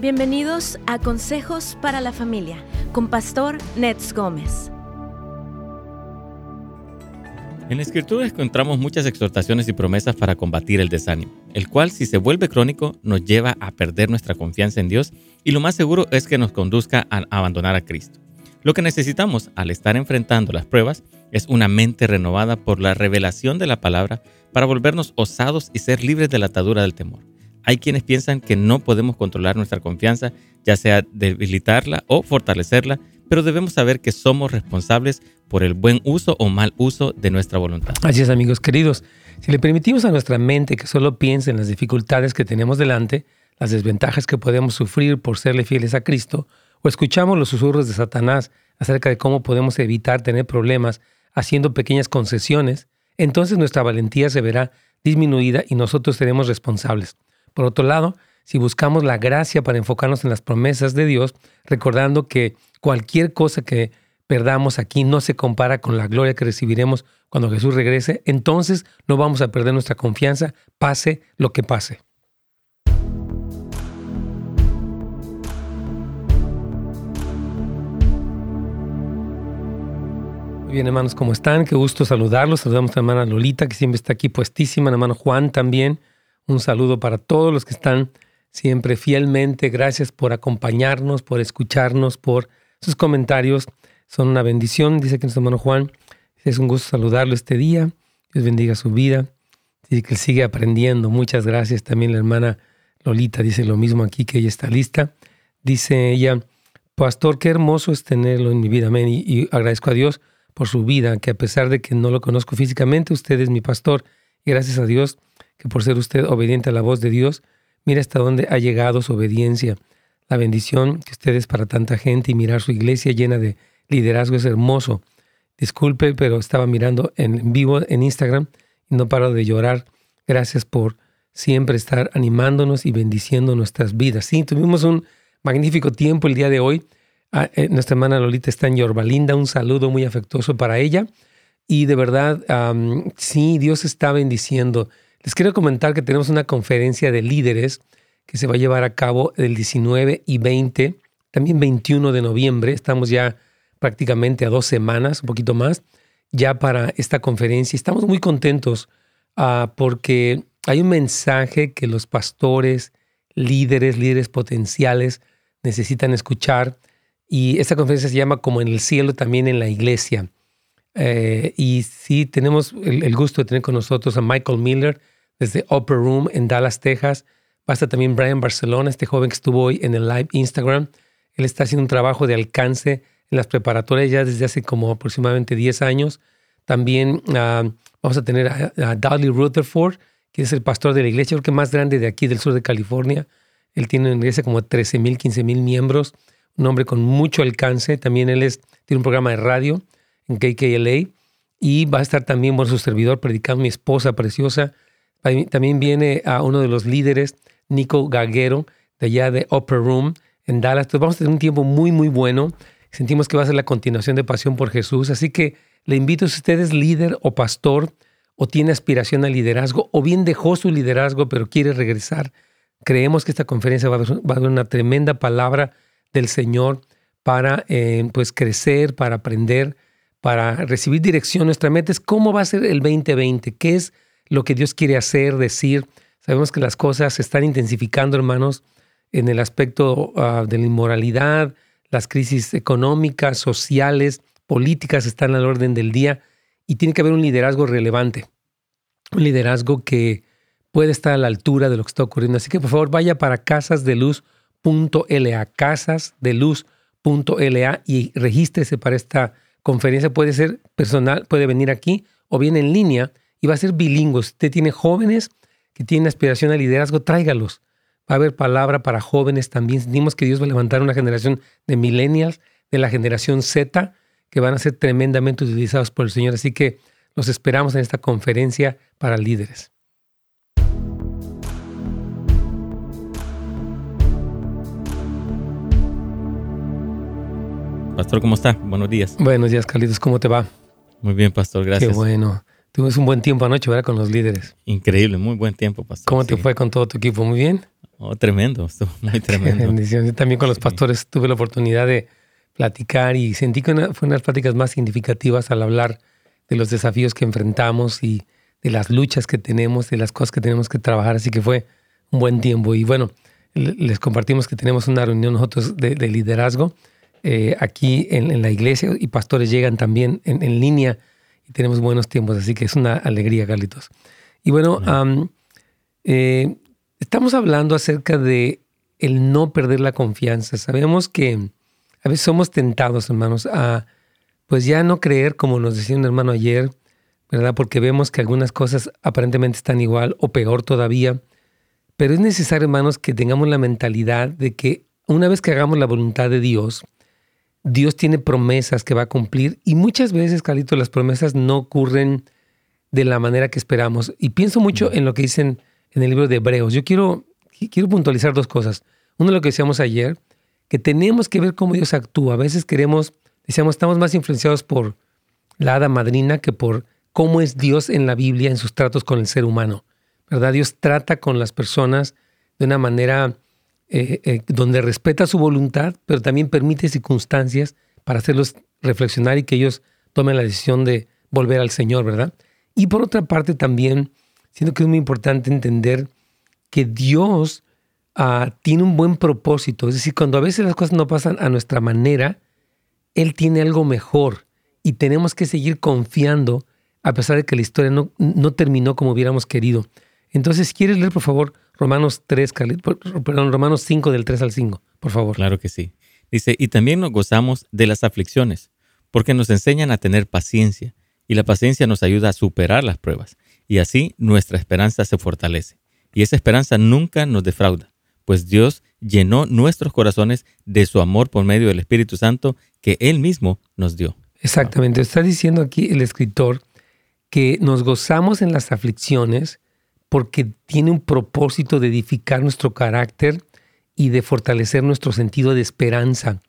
Bienvenidos a Consejos para la Familia con Pastor Nets Gómez. En la Escritura encontramos muchas exhortaciones y promesas para combatir el desánimo, el cual si se vuelve crónico nos lleva a perder nuestra confianza en Dios y lo más seguro es que nos conduzca a abandonar a Cristo. Lo que necesitamos al estar enfrentando las pruebas es una mente renovada por la revelación de la palabra para volvernos osados y ser libres de la atadura del temor. Hay quienes piensan que no podemos controlar nuestra confianza, ya sea debilitarla o fortalecerla, pero debemos saber que somos responsables por el buen uso o mal uso de nuestra voluntad. Así es, amigos queridos. Si le permitimos a nuestra mente que solo piense en las dificultades que tenemos delante, las desventajas que podemos sufrir por serle fieles a Cristo, o escuchamos los susurros de Satanás acerca de cómo podemos evitar tener problemas haciendo pequeñas concesiones, entonces nuestra valentía se verá disminuida y nosotros seremos responsables. Por otro lado, si buscamos la gracia para enfocarnos en las promesas de Dios, recordando que cualquier cosa que perdamos aquí no se compara con la gloria que recibiremos cuando Jesús regrese, entonces no vamos a perder nuestra confianza, pase lo que pase. Muy bien, hermanos, ¿cómo están? Qué gusto saludarlos. Saludamos a la hermana Lolita, que siempre está aquí puestísima, hermano Juan también. Un saludo para todos los que están siempre fielmente. Gracias por acompañarnos, por escucharnos, por sus comentarios. Son una bendición, dice que nuestro hermano Juan. Es un gusto saludarlo este día. Dios bendiga su vida. Dice que él sigue aprendiendo. Muchas gracias. También la hermana Lolita dice lo mismo aquí, que ella está lista. Dice ella, Pastor, qué hermoso es tenerlo en mi vida. Amén. Y, y agradezco a Dios por su vida, que a pesar de que no lo conozco físicamente, usted es mi pastor. Y gracias a Dios que por ser usted obediente a la voz de Dios, mira hasta dónde ha llegado su obediencia. La bendición que usted es para tanta gente y mirar su iglesia llena de liderazgo es hermoso. Disculpe, pero estaba mirando en vivo en Instagram y no paro de llorar. Gracias por siempre estar animándonos y bendiciendo nuestras vidas. Sí, tuvimos un magnífico tiempo el día de hoy. Ah, eh, nuestra hermana Lolita está en Yorbalinda. Un saludo muy afectuoso para ella. Y de verdad, sí, Dios está bendiciendo. Les quiero comentar que tenemos una conferencia de líderes que se va a llevar a cabo el 19 y 20, también 21 de noviembre. Estamos ya prácticamente a dos semanas, un poquito más, ya para esta conferencia. Estamos muy contentos uh, porque hay un mensaje que los pastores, líderes, líderes potenciales necesitan escuchar. Y esta conferencia se llama Como en el cielo, también en la iglesia. Eh, y sí, tenemos el, gusto de tener con nosotros a Michael Miller desde Upper Room en Dallas, Texas. Va a estar también Brian Barcelona, este joven que estuvo hoy en el live Instagram. Él está haciendo un trabajo de alcance en las preparatorias ya desde hace como aproximadamente 10 años. También uh, vamos a tener a, a Dudley Rutherford, que es el pastor de la iglesia, creo que más grande de aquí del sur de California. Él tiene en iglesia como 13 mil, 15 mil miembros, un hombre con mucho alcance. También él es, tiene un programa de radio en KKLA y va a estar también, por su servidor, predicando mi esposa preciosa. También viene a uno de los líderes, Nico Gaguero, de allá de Upper Room en Dallas. Entonces vamos a tener un tiempo muy, muy bueno. Sentimos que va a ser la continuación de Pasión por Jesús. Así que le invito, si usted es líder o pastor o tiene aspiración al liderazgo o bien dejó su liderazgo pero quiere regresar, creemos que esta conferencia va a dar una tremenda palabra del Señor para eh, pues crecer, para aprender para recibir dirección. Nuestra meta es cómo va a ser el 2020, qué es lo que Dios quiere hacer, decir. Sabemos que las cosas se están intensificando, hermanos, en el aspecto uh, de la inmoralidad, las crisis económicas, sociales, políticas están al orden del día y tiene que haber un liderazgo relevante, un liderazgo que puede estar a la altura de lo que está ocurriendo. Así que por favor vaya para casasdeluz.la, casasdeluz.la y regístrese para esta conferencia puede ser personal, puede venir aquí o bien en línea y va a ser bilingüe. Si usted tiene jóvenes que tienen aspiración al liderazgo, tráigalos. Va a haber palabra para jóvenes también. Sentimos que Dios va a levantar una generación de millennials, de la generación Z, que van a ser tremendamente utilizados por el Señor. Así que los esperamos en esta conferencia para líderes. Pastor, ¿cómo está? Buenos días. Buenos días, Carlitos. ¿Cómo te va? Muy bien, Pastor. Gracias. Qué bueno. Tuvimos un buen tiempo anoche, ¿verdad? Con los líderes. Increíble, muy buen tiempo, Pastor. ¿Cómo te fue con todo tu equipo? ¿Muy bien? Oh, tremendo, muy tremendo. bendición. también con los pastores tuve la oportunidad de platicar y sentí que una, fue unas pláticas más significativas al hablar de los desafíos que enfrentamos y de las luchas que tenemos, de las cosas que tenemos que trabajar. Así que fue un buen tiempo. Y bueno, les compartimos que tenemos una reunión nosotros de, liderazgo eh, aquí en, la iglesia y pastores llegan también en, línea y tenemos buenos tiempos. Así que es una alegría, Carlitos. Y bueno, eh, estamos hablando acerca de el no perder la confianza. Sabemos que a veces somos tentados, hermanos, a pues ya no creer, como nos decía un hermano ayer, ¿verdad? Porque vemos que algunas cosas aparentemente están igual o peor todavía. Pero es necesario, hermanos, que tengamos la mentalidad de que una vez que hagamos la voluntad de Dios, Dios tiene promesas que va a cumplir y muchas veces, Carlito, las promesas no ocurren de la manera que esperamos. Y pienso mucho en lo que dicen en el libro de Hebreos. Yo quiero, quiero puntualizar dos cosas. Uno, lo que decíamos ayer, que tenemos que ver cómo Dios actúa. A veces queremos, decíamos, estamos más influenciados por la hada madrina que por cómo es Dios en la Biblia en sus tratos con el ser humano. ¿Verdad? Dios trata con las personas de una manera eh, eh, donde respeta su voluntad, pero también permite circunstancias para hacerlos reflexionar y que ellos tomen la decisión de volver al Señor, ¿verdad? Y por otra parte también, siento que es muy importante entender que Dios Ah, tiene un buen propósito. Es decir, cuando a veces las cosas no pasan a nuestra manera, Él tiene algo mejor y tenemos que seguir confiando a pesar de que la historia no, no terminó como hubiéramos querido. Entonces, ¿quieres leer, por favor, Romanos 3, perdón, Romanos 5 del 3 al 5, por favor? Claro que sí. Dice, y también nos gozamos de las aflicciones, porque nos enseñan a tener paciencia, y la paciencia nos ayuda a superar las pruebas, y así nuestra esperanza se fortalece. Y esa esperanza nunca nos defrauda, pues Dios llenó nuestros corazones de su amor por medio del Espíritu Santo que Él mismo nos dio. Exactamente, está diciendo aquí el escritor que nos gozamos en las aflicciones porque tiene un propósito de edificar nuestro carácter y de fortalecer nuestro sentido de esperanza.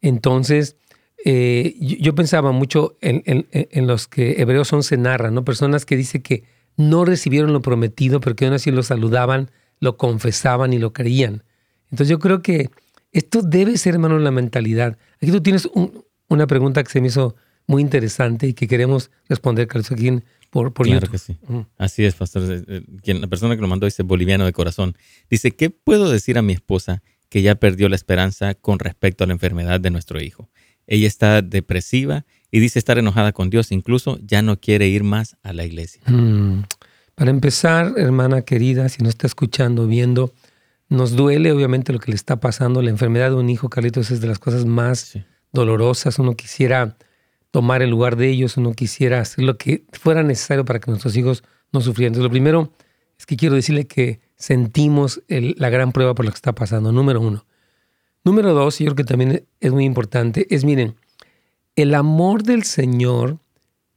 Entonces, eh, yo, pensaba mucho en, los que hebreos 11 narran, ¿no? Personas que dicen que no recibieron lo prometido, pero que aún así lo saludaban lo confesaban y lo creían. Entonces yo creo que esto debe ser, hermano, la mentalidad. Aquí tú tienes una pregunta que se me hizo muy interesante y que queremos responder, Carlos, aquí por, por claro que sí. Así es, pastor. la persona que lo mandó dice boliviano de corazón. Dice, ¿qué puedo decir a mi esposa que ya perdió la esperanza con respecto a la enfermedad de nuestro hijo? Ella está depresiva y dice estar enojada con Dios, incluso ya no quiere ir más a la iglesia. Mm. Para empezar, hermana querida, si no está escuchando, viendo, nos duele obviamente lo que le está pasando. La enfermedad de un hijo, Carlitos, es de las cosas más dolorosas. Uno quisiera tomar el lugar de ellos, uno quisiera hacer lo que fuera necesario para que nuestros hijos no sufrieran. Entonces, lo primero es que quiero decirle que sentimos la gran prueba por lo que está pasando, número uno. Número dos, y yo creo que también es muy importante, es miren, el amor del Señor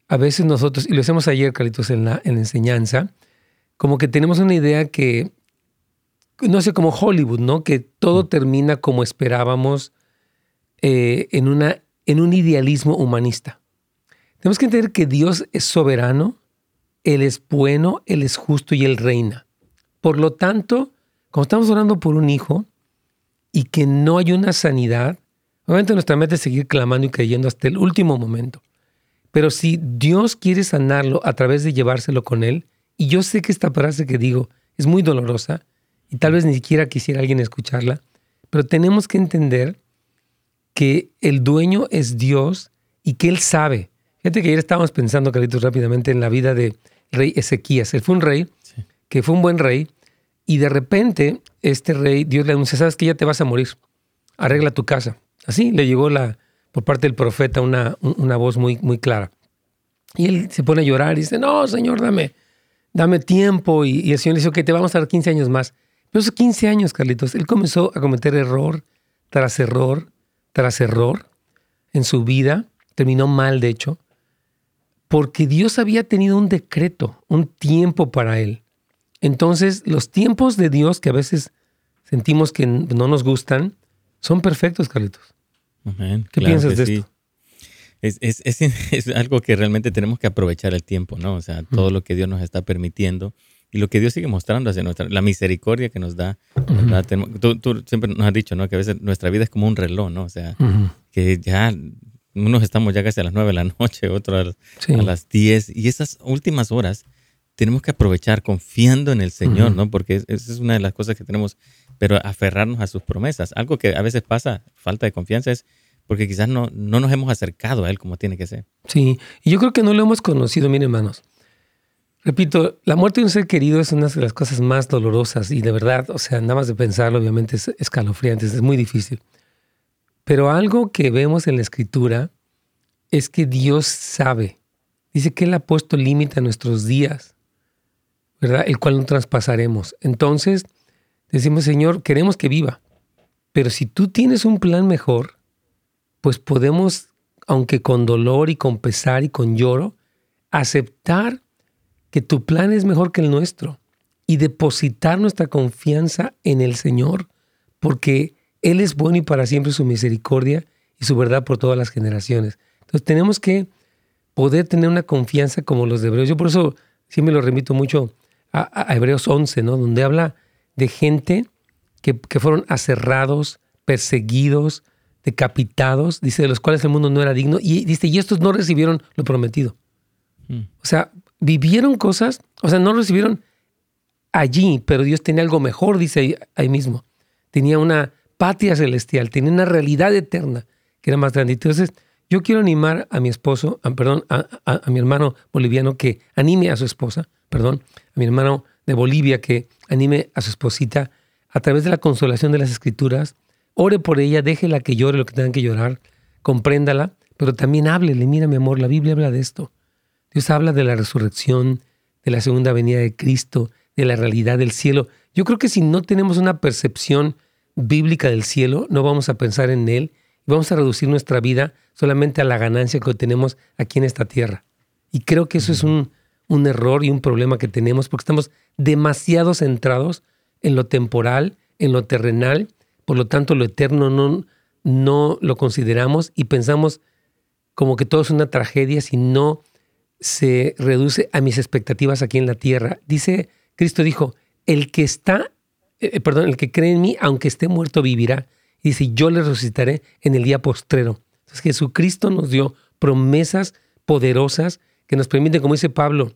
a veces nosotros, y lo hacemos ayer, Carlitos, en la, en enseñanza, como que tenemos una idea que, no sé, como Hollywood, ¿no? Que todo mm. termina como esperábamos eh, en, una, en un idealismo humanista. Tenemos que entender que Dios es soberano, Él es bueno, Él es justo y Él reina. Por lo tanto, cuando estamos orando por un hijo y que no hay una sanidad, obviamente nuestra meta es seguir clamando y creyendo hasta el último momento. Pero si Dios quiere sanarlo a través de llevárselo con Él, y yo sé que esta frase que digo es muy dolorosa, y tal vez ni siquiera quisiera alguien escucharla, pero tenemos que entender que el dueño es Dios y que Él sabe. Fíjate que ayer estábamos pensando, Carlitos, rápidamente en la vida de rey Ezequías. Él fue un rey que fue un buen rey, y de repente este rey, Dios le anuncia, sabes que ya te vas a morir, arregla tu casa. Así le llegó la, por parte del profeta una, una voz muy, muy clara. Y él se pone a llorar y dice, no, Señor, dame, dame tiempo. Y, el Señor le dice, ok, te vamos a dar 15 años más. Pero esos 15 años, Carlitos, él comenzó a cometer error tras error tras error en su vida. Terminó mal, de hecho, porque Dios había tenido un decreto, un tiempo para él. Entonces, los tiempos de Dios que a veces sentimos que no nos gustan, son perfectos, Carlitos. ¿Qué piensas de esto? Es, algo que realmente tenemos que aprovechar el tiempo, ¿no? O sea, todo lo que Dios nos está permitiendo y lo que Dios sigue mostrando hacia nuestra, la misericordia que nos da. tú, siempre nos has dicho, ¿no? Que a veces nuestra vida es como un reloj, ¿no? O sea, que ya unos estamos ya casi a las nueve de la noche, otros a, las diez, y esas últimas horas tenemos que aprovechar confiando en el Señor, ¿no? Porque esa es una de las cosas que tenemos, pero aferrarnos a sus promesas. Algo que a veces pasa, falta de confianza, es porque quizás no, no nos hemos acercado a Él como tiene que ser. Sí, y yo creo que no lo hemos conocido, miren hermanos. Repito, la muerte de un ser querido es una de las cosas más dolorosas y de verdad, o sea, nada más de pensarlo, obviamente es escalofriante, es muy difícil. Pero algo que vemos en la escritura es que Dios sabe. Dice que Él ha puesto límite a nuestros días. ¿verdad? El cual no traspasaremos. Entonces, decimos, Señor, queremos que viva, pero si tú tienes un plan mejor, pues podemos, aunque con dolor y con pesar y con lloro, aceptar que tu plan es mejor que el nuestro y depositar nuestra confianza en el Señor, porque Él es bueno y para siempre su misericordia y su verdad por todas las generaciones. Entonces tenemos que poder tener una confianza como los de Hebreos. Yo por eso sí me lo remito mucho a, Hebreos 11, ¿no? Donde habla de gente que, fueron aserrados, perseguidos, decapitados, dice, de los cuales el mundo no era digno, y dice, y estos no recibieron lo prometido. Hmm. O sea, vivieron cosas, o sea, no recibieron allí, pero Dios tenía algo mejor, dice ahí, mismo. Tenía una patria celestial, tenía una realidad eterna que era más grande. Entonces, yo quiero animar a mi esposo, perdón, a, a, mi hermano boliviano que anime a su esposa, perdón, a mi hermano de Bolivia que anime a su esposita a través de la consolación de las escrituras, ore por ella, déjela que llore lo que tengan que llorar, compréndala, pero también háblele, mira mi amor, la Biblia habla de esto. Dios habla de la resurrección, de la segunda venida de Cristo, de la realidad del cielo. Yo creo que si no tenemos una percepción bíblica del cielo, no vamos a pensar en él y vamos a reducir nuestra vida solamente a la ganancia que tenemos aquí en esta tierra. Y creo que eso es un, un error y un problema que tenemos porque estamos demasiado centrados en lo temporal, en lo terrenal, por lo tanto lo eterno no, no lo consideramos y pensamos como que todo es una tragedia si no se reduce a mis expectativas aquí en la tierra. Dice, Cristo dijo, el que está, eh, eh, perdón, el que cree en mí, aunque esté muerto, vivirá. Y dice, yo le resucitaré en el día postrero. Entonces Jesucristo nos dio promesas poderosas que nos permiten, como dice Pablo,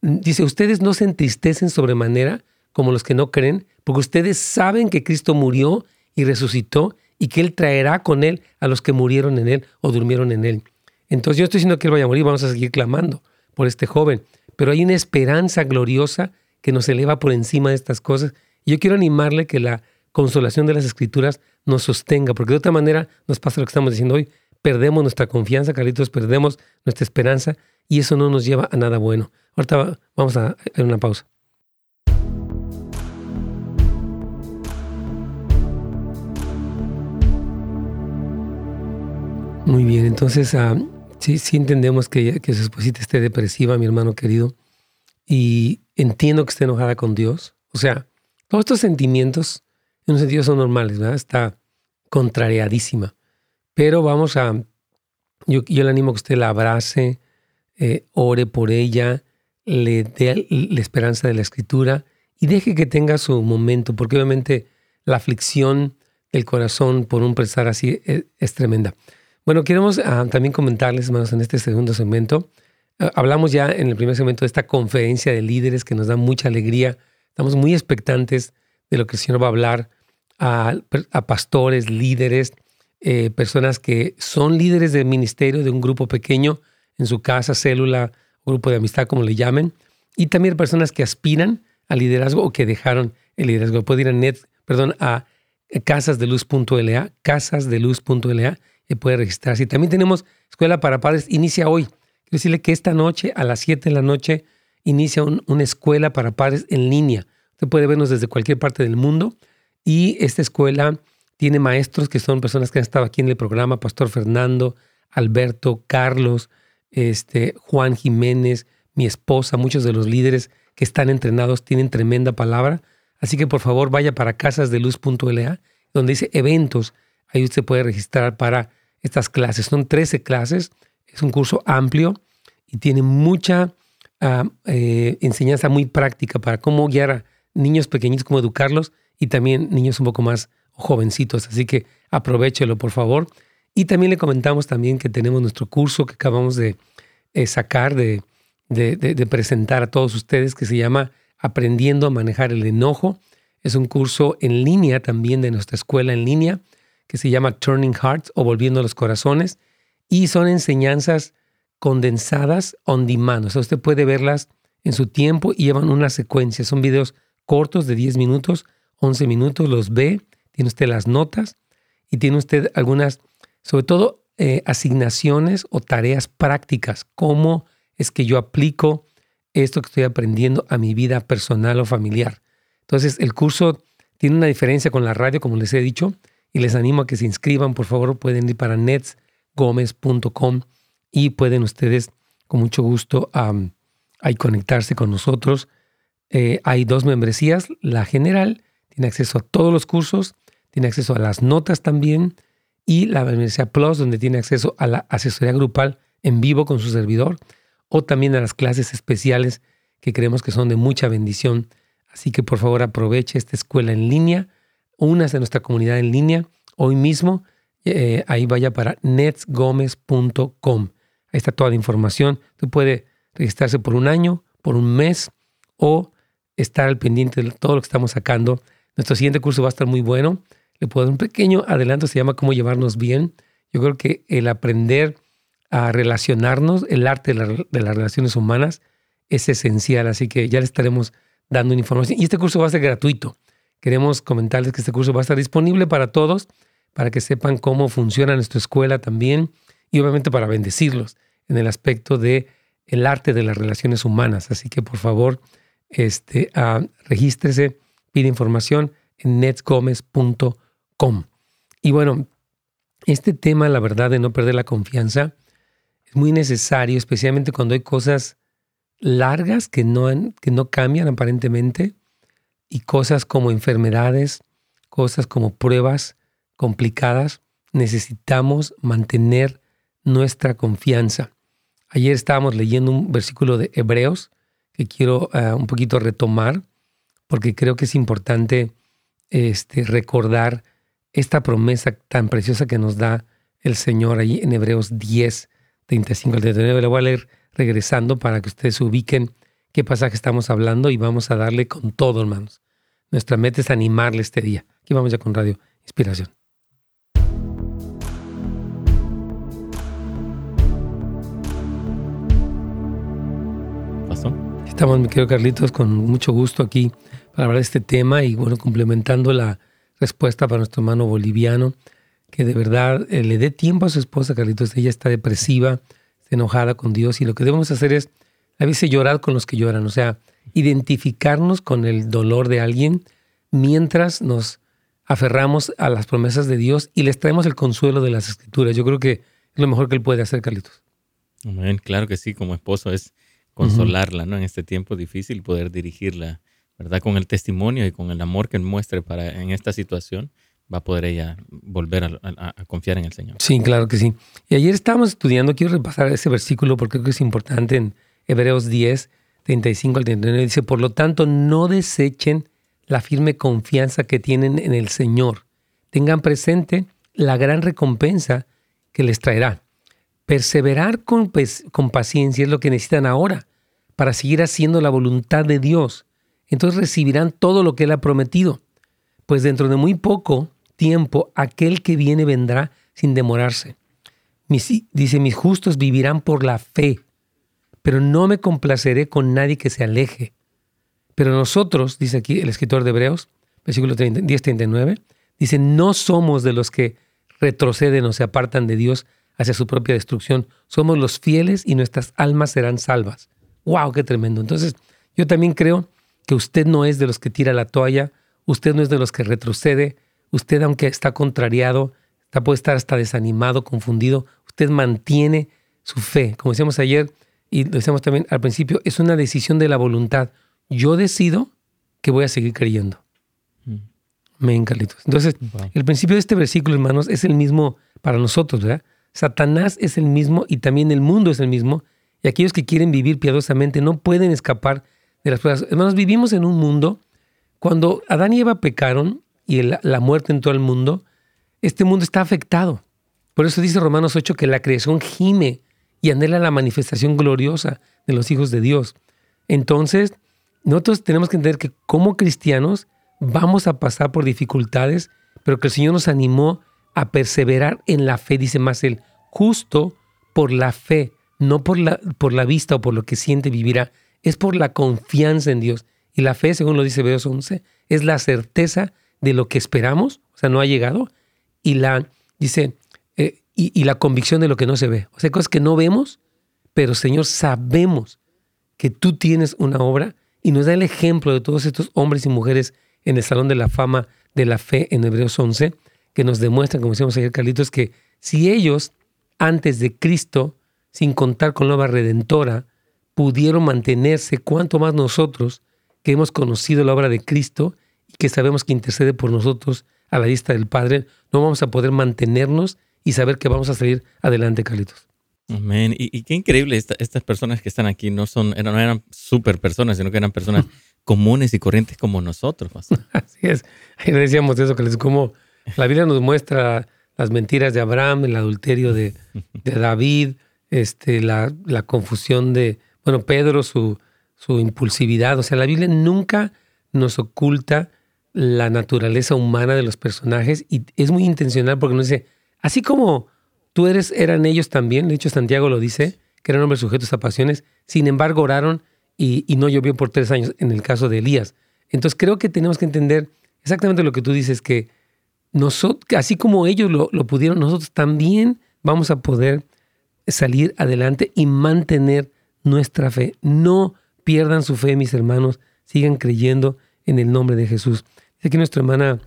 dice, ustedes no se entristecen sobremanera como los que no creen, porque ustedes saben que Cristo murió y resucitó y que Él traerá con Él a los que murieron en Él o durmieron en Él. Entonces yo estoy diciendo que Él vaya a morir, vamos a seguir clamando por este joven, pero hay una esperanza gloriosa que nos eleva por encima de estas cosas. Y yo quiero animarle que la consolación de las escrituras nos sostenga, porque de otra manera nos pasa lo que estamos diciendo hoy, perdemos nuestra confianza, Carlitos, perdemos nuestra esperanza y eso no nos lleva a nada bueno. Ahorita vamos a hacer una pausa. Muy bien, entonces ah, sí, sí entendemos que, que su esposita esté depresiva, mi hermano querido, y entiendo que esté enojada con Dios. O sea, todos estos sentimientos en un sentido son normales, ¿verdad? Está contrariadísima. Pero vamos a, yo, le animo a que usted la abrace, eh, ore por ella, le dé la esperanza de la escritura y deje que tenga su momento, porque obviamente la aflicción del corazón por un prestar así es, tremenda. Bueno, queremos ah, también comentarles, hermanos, en este segundo segmento. Ah, hablamos ya en el primer segmento de esta conferencia de líderes que nos da mucha alegría. Estamos muy expectantes de lo que el Señor va a hablar a, pastores, líderes, eh, personas que son líderes de ministerio de un grupo pequeño en su casa, célula, grupo de amistad, como le llamen, y también personas que aspiran al liderazgo o que dejaron el liderazgo. Puede ir a net, perdón, a casasdeluz.la, casasdeluz.la puede registrarse. Y también tenemos escuela para padres, inicia hoy. Quiero decirle que esta noche, a las 7 de la noche, inicia una escuela para padres en línea. Usted puede vernos desde cualquier parte del mundo y esta escuela tiene maestros que son personas que han estado aquí en el programa, Pastor Fernando, Alberto, Carlos, este, Juan Jiménez, mi esposa, muchos de los líderes que están entrenados tienen tremenda palabra. Así que por favor vaya para casasdeluz.la, donde dice eventos. Ahí usted puede registrar para estas clases. Son 13 clases, es un curso amplio y tiene mucha ah, eh, enseñanza muy práctica para cómo guiar a niños pequeñitos, cómo educarlos y también niños un poco más jovencitos. Así que aprovechelo, por favor. Y también le comentamos también que tenemos nuestro curso que acabamos de eh, sacar, de, de, presentar a todos ustedes, que se llama Aprendiendo a manejar el enojo. Es un curso en línea también de nuestra escuela en línea, que se llama Turning Hearts o Volviendo los Corazones. Y son enseñanzas condensadas on demand. O sea, usted puede verlas en su tiempo y llevan una secuencia. Son videos cortos de 10 minutos, 11 minutos, los ve, tiene usted las notas y tiene usted algunas sobre todo eh, asignaciones o tareas prácticas, cómo es que yo aplico esto que estoy aprendiendo a mi vida personal o familiar. Entonces, el curso tiene una diferencia con la radio, como les he dicho, y les animo a que se inscriban, por favor, pueden ir para netsgomez.com y pueden ustedes con mucho gusto ahí conectarse con nosotros. Eh, hay dos membresías, la general tiene acceso a todos los cursos, tiene acceso a las notas también, y la Universidad Plus, donde tiene acceso a la asesoría grupal en vivo con su servidor, o también a las clases especiales que creemos que son de mucha bendición. Así que por favor aproveche esta escuela en línea, unas de nuestra comunidad en línea, hoy mismo, eh, ahí vaya para netsgomez.com. Ahí está toda la información. Usted puede registrarse por un año, por un mes, o estar al pendiente de todo lo que estamos sacando. Nuestro siguiente curso va a estar muy bueno le puedo dar un pequeño adelanto, se llama Cómo llevarnos bien. Yo creo que el aprender a relacionarnos, el arte de, las relaciones humanas, es esencial. Así que ya le estaremos dando información. Y este curso va a ser gratuito. Queremos comentarles que este curso va a estar disponible para todos, para que sepan cómo funciona nuestra escuela también y obviamente para bendecirlos en el aspecto de el arte de las relaciones humanas. Así que por favor, este, uh, regístrese, pide información en netsgomez.com y bueno, este tema, la verdad, de no perder la confianza, es muy necesario, especialmente cuando hay cosas largas que no, que no cambian aparentemente y cosas como enfermedades, cosas como pruebas complicadas. Necesitamos mantener nuestra confianza. Ayer estábamos leyendo un versículo de Hebreos que quiero eh, un poquito retomar porque creo que es importante este, recordar esta promesa tan preciosa que nos da el Señor ahí en Hebreos 10, 35 al 39. Le voy a leer regresando para que ustedes ubiquen qué pasaje estamos hablando y vamos a darle con todo, hermanos. Nuestra meta es animarle este día. Aquí vamos ya con Radio Inspiración. ¿Pasó? Estamos, mi querido Carlitos, con mucho gusto aquí para hablar de este tema y bueno, complementando la respuesta para nuestro hermano boliviano, que de verdad eh, le dé tiempo a su esposa, Carlitos. Ella está depresiva, está enojada con Dios y lo que debemos hacer es a veces llorar con los que lloran, o sea, identificarnos con el dolor de alguien mientras nos aferramos a las promesas de Dios y les traemos el consuelo de las escrituras. Yo creo que es lo mejor que él puede hacer, Carlitos. Amén. Claro que sí, como esposo es consolarla, ¿no? En este tiempo difícil poder dirigirla ¿verdad? Con el testimonio y con el amor que muestre para, en esta situación, va a poder ella volver a, confiar en el Señor. Sí, claro que sí. Y ayer estábamos estudiando, quiero repasar ese versículo porque creo que es importante en Hebreos 10, 35 al 39. Dice, por lo tanto, no desechen la firme confianza que tienen en el Señor. Tengan presente la gran recompensa que les traerá. Perseverar con, con paciencia es lo que necesitan ahora para seguir haciendo la voluntad de Dios entonces recibirán todo lo que Él ha prometido. Pues dentro de muy poco tiempo aquel que viene vendrá sin demorarse. dice, mis justos vivirán por la fe, pero no me complaceré con nadie que se aleje. Pero nosotros, dice aquí el escritor de Hebreos, versículo 10:39, dice, no somos de los que retroceden o se apartan de Dios hacia su propia destrucción. Somos los fieles y nuestras almas serán salvas. ¡Wow! ¡Qué tremendo! Entonces, yo también creo que usted no es de los que tira la toalla, usted no es de los que retrocede, usted aunque está contrariado, puede estar hasta desanimado, confundido, usted mantiene su fe. Como decíamos ayer y lo decíamos también al principio, es una decisión de la voluntad. Yo decido que voy a seguir creyendo. Mm. Me Carlitos. Entonces, el principio de este versículo, hermanos, es el mismo para nosotros, ¿verdad? Satanás es el mismo y también el mundo es el mismo Y aquellos que quieren vivir piadosamente no pueden escapar de las pruebas. Hermanos, vivimos en un mundo, cuando Adán y Eva pecaron y la muerte entró al mundo, este mundo está afectado. Por eso dice Romanos 8 que la creación gime y anhela la manifestación gloriosa de los hijos de Dios. Entonces, nosotros tenemos que entender que como cristianos vamos a pasar por dificultades, pero que el Señor nos animó a perseverar en la fe, dice más el justo por la fe, no por la, por la vista o por lo que siente vivirá, es por la confianza en Dios. Y la fe, según lo dice Hebreos 11, es la certeza de lo que esperamos, o sea, no ha llegado, y la, dice, y, la convicción de lo que no se ve. O sea, cosas que no vemos, pero Señor, sabemos que tú tienes una obra y nos da el ejemplo de todos estos hombres y mujeres en el Salón de la Fama de la Fe en Hebreos 11, que nos demuestran, como decíamos ayer, Carlitos, que si ellos, antes de Cristo, sin contar con la obra redentora, pudieron mantenerse, cuanto más nosotros, que hemos conocido la obra de Cristo y que sabemos que intercede por nosotros a la vista del Padre, no vamos a poder mantenernos y saber que vamos a salir adelante, Carlitos. Amén. Y, qué increíble, estas personas que están aquí no, son, no eran super personas, sino que eran personas comunes y corrientes como nosotros. Así es. Ahí decíamos eso, que les como la Biblia nos muestra las mentiras de Abraham, el adulterio de, David, este, la, la, confusión de, bueno, Pedro, su, su impulsividad. O sea, la Biblia nunca nos oculta la naturaleza humana de los personajes y es muy intencional porque nos dice, así como tú eres, eran ellos también, de hecho Santiago lo dice, que eran hombres sujetos a pasiones, sin embargo oraron y, no llovió por tres años en el caso de Elías. Entonces creo que tenemos que entender exactamente lo que tú dices, que nosotros, así como ellos lo, lo pudieron, nosotros también vamos a poder salir adelante y mantener nuestra fe. No pierdan su fe, mis hermanos, sigan creyendo en el nombre de Jesús. Aquí nuestra hermana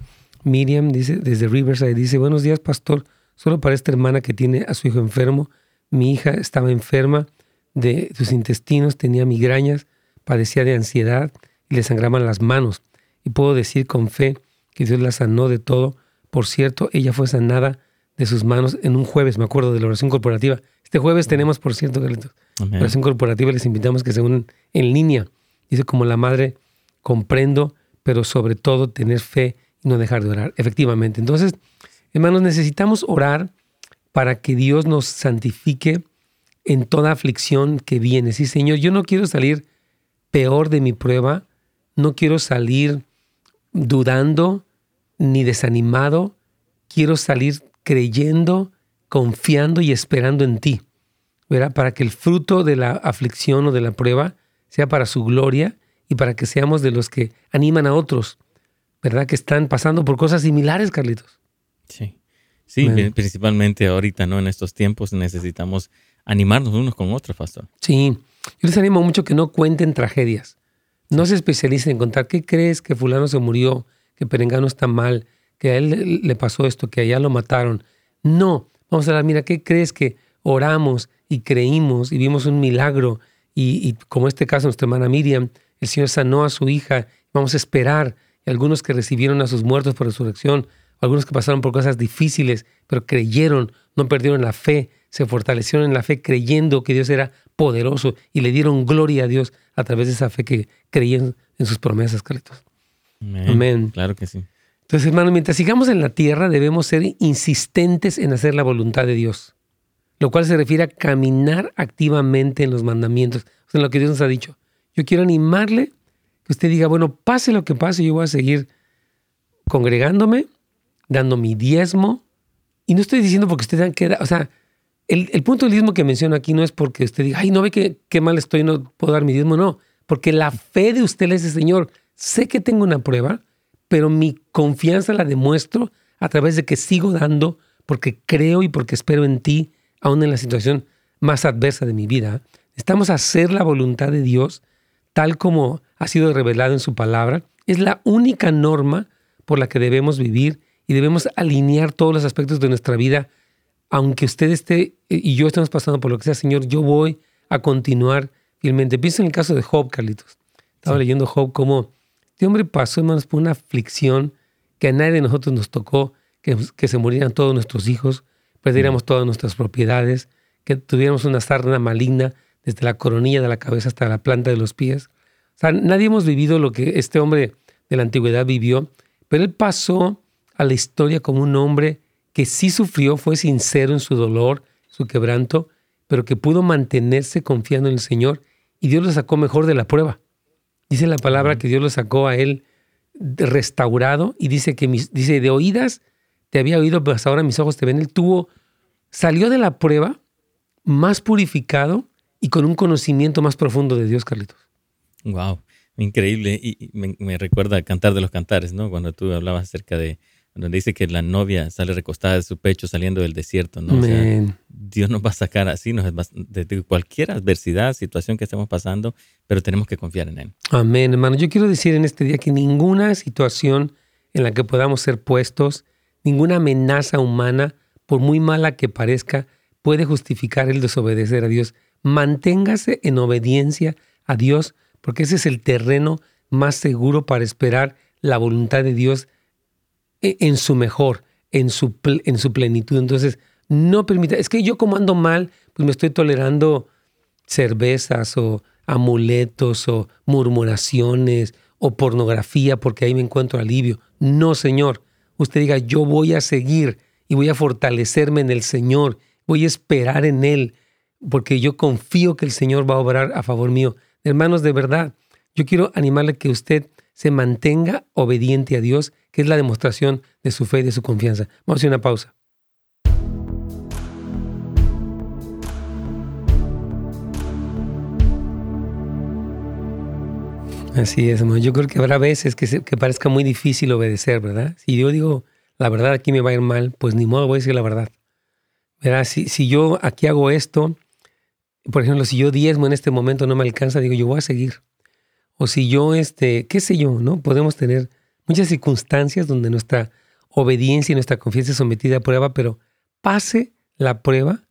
Miriam, dice, desde Riverside, dice, buenos días, pastor. Solo para esta hermana que tiene a su hijo enfermo, mi hija estaba enferma de sus intestinos, tenía migrañas, padecía de ansiedad y le sangraban las manos. Y puedo decir con fe que Dios la sanó de todo. Por cierto, ella fue sanada de sus manos en un jueves, me acuerdo de la oración corporativa. Este jueves tenemos, por cierto, la oración corporativa, les invitamos que se unan en línea. Dice, como la madre, comprendo pero sobre todo tener fe y no dejar de orar, efectivamente. Entonces, hermanos, necesitamos orar para que Dios nos santifique en toda aflicción que viene. Sí, Señor, yo no quiero salir peor de mi prueba, no quiero salir dudando ni desanimado, quiero salir creyendo, confiando y esperando en ti, ¿verdad? Para que el fruto de la aflicción o de la prueba sea para su gloria y para que seamos de los que animan a otros, ¿verdad? Que están pasando por cosas similares, Carlitos. Sí. Sí, principalmente ahorita, ¿no? En estos tiempos necesitamos animarnos unos con otros, pastor. Sí. Yo les animo mucho que no cuenten tragedias. No se especialicen en contar qué crees que fulano se murió, que Perengano está mal, que a él le pasó esto, que allá lo mataron. No. Vamos a hablar, mira, ¿qué crees que oramos y creímos y vimos un milagro? Y, y como este caso, nuestra hermana Miriam, el Señor sanó a su hija. Vamos a esperar. Y algunos que recibieron a sus muertos por resurrección, algunos que pasaron por cosas difíciles, pero creyeron, no perdieron la fe, se fortalecieron en la fe creyendo que Dios era poderoso y le dieron gloria a Dios a través de esa fe que creían en sus promesas, Carlitos. Amén. Claro que sí. Entonces, hermano, mientras sigamos en la tierra, debemos ser insistentes en hacer la voluntad de Dios, lo cual se refiere a caminar activamente en los mandamientos, o sea, en lo que Dios nos ha dicho. Yo quiero animarle que usted diga, bueno, pase lo que pase, yo voy a seguir congregándome, dando mi diezmo. Y no estoy diciendo porque usted queda, o sea, el, punto del diezmo que menciono aquí no es porque usted diga, ay, no ve que qué mal estoy, no puedo dar mi diezmo, no. Porque la fe de usted le dice, Señor, sé que tengo una prueba, pero mi confianza la demuestro a través de que sigo dando porque creo y porque espero en ti, aún en la situación más adversa de mi vida. Estamos a hacer la voluntad de Dios tal como ha sido revelado en su palabra, es la única norma por la que debemos vivir y debemos alinear todos los aspectos de nuestra vida. Aunque usted esté y yo estemos pasando por lo que sea, Señor, yo voy a continuar fielmente. Piensa en el caso de Job, Carlitos. Estaba leyendo Job como este hombre pasó, hermanos, por una aflicción que a nadie de nosotros nos tocó, que, que se murieran todos nuestros hijos, perdiéramos todas nuestras propiedades, que tuviéramos una sarna maligna desde la coronilla de la cabeza hasta la planta de los pies. O sea, nadie hemos vivido lo que este hombre de la antigüedad vivió, pero él pasó a la historia como un hombre que sí sufrió, fue sincero en su dolor, su quebranto, pero que pudo mantenerse confiando en el Señor y Dios lo sacó mejor de la prueba. Dice la palabra que Dios lo sacó a él restaurado y dice que mis, dice de oídas te había oído, pues ahora mis ojos te ven. Él tuvo, salió de la prueba más purificado y con un conocimiento más profundo de Dios, Carlitos. Wow, increíble. Y me, recuerda Cantar de los Cantares, ¿no? Cuando tú hablabas acerca de, donde dice que la novia sale recostada de su pecho saliendo del desierto, ¿no? Dios nos va a sacar así, nos va, de cualquier adversidad, situación que estemos pasando, pero tenemos que confiar en Él. Amén, hermano. Yo quiero decir en este día que ninguna situación en la que podamos ser puestos, ninguna amenaza humana, por muy mala que parezca, puede justificar el desobedecer a Dios. Manténgase en obediencia a Dios, porque ese es el terreno más seguro para esperar la voluntad de Dios en su mejor, en su, en su plenitud. Entonces, no permita, es que yo como ando mal, pues me estoy tolerando cervezas o amuletos o murmuraciones o pornografía porque ahí me encuentro alivio. No, Señor. Usted diga, yo voy a seguir y voy a fortalecerme en el Señor, voy a esperar en Él, porque yo confío que el Señor va a obrar a favor mío. Hermanos, de verdad, yo quiero animarle que usted se mantenga obediente a Dios, que es la demostración de su fe y de su confianza. Vamos a hacer una pausa. Así es, hermano. Yo creo que habrá veces que, que parezca muy difícil obedecer, ¿verdad? Si yo digo, la verdad aquí me va a ir mal, pues ni modo voy a decir la verdad. ¿Verdad? Si, si yo aquí hago esto, por ejemplo, si yo diezmo en este momento no me alcanza, digo, yo voy a seguir. O si yo, este, qué sé yo, ¿no? Podemos tener muchas circunstancias donde nuestra obediencia y nuestra confianza es sometida a prueba, pero pase la prueba,